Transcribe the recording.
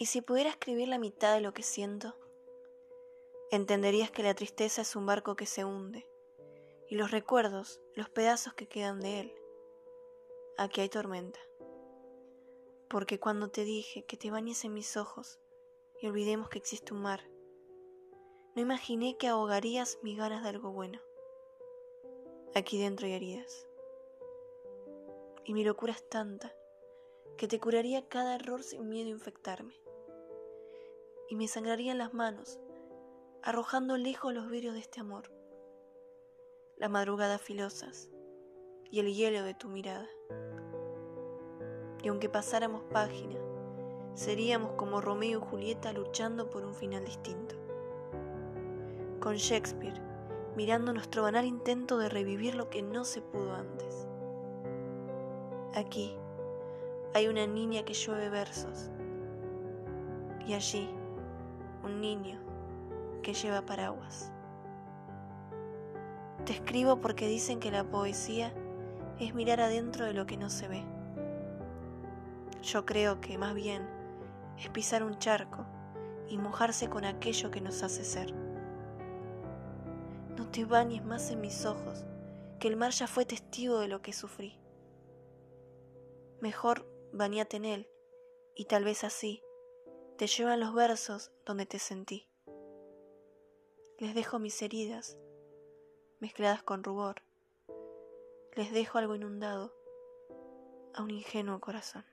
¿Y si pudiera escribir la mitad de lo que siento? Entenderías que la tristeza es un barco que se hunde, y los recuerdos, los pedazos que quedan de él. Aquí hay tormenta. Porque cuando te dije que te bañes en mis ojos y olvidemos que existe un mar, no imaginé que ahogarías mis ganas de algo bueno. Aquí dentro hay heridas. Y mi locura es tanta que te curaría cada error sin miedo a infectarme y me sangrarían las manos, arrojando lejos los vidrios de este amor, las madrugadas filosas y el hielo de tu mirada. Y aunque pasáramos página, seríamos como Romeo y Julieta luchando por un final distinto. Con Shakespeare, mirando nuestro banal intento de revivir lo que no se pudo antes. Aquí hay una niña que llueve versos, y allí un niño que lleva paraguas. Te escribo porque dicen que la poesía es mirar adentro de lo que no se ve. Yo creo que más bien es pisar un charco y mojarse con aquello que nos hace ser. No te bañes más en mis ojos, que el mar ya fue testigo de lo que sufrí. Mejor bañate en él, y tal vez así te llevan los versos donde te sentí. Les dejo mis heridas, mezcladas con rubor. Les dejo algo inundado a un ingenuo corazón.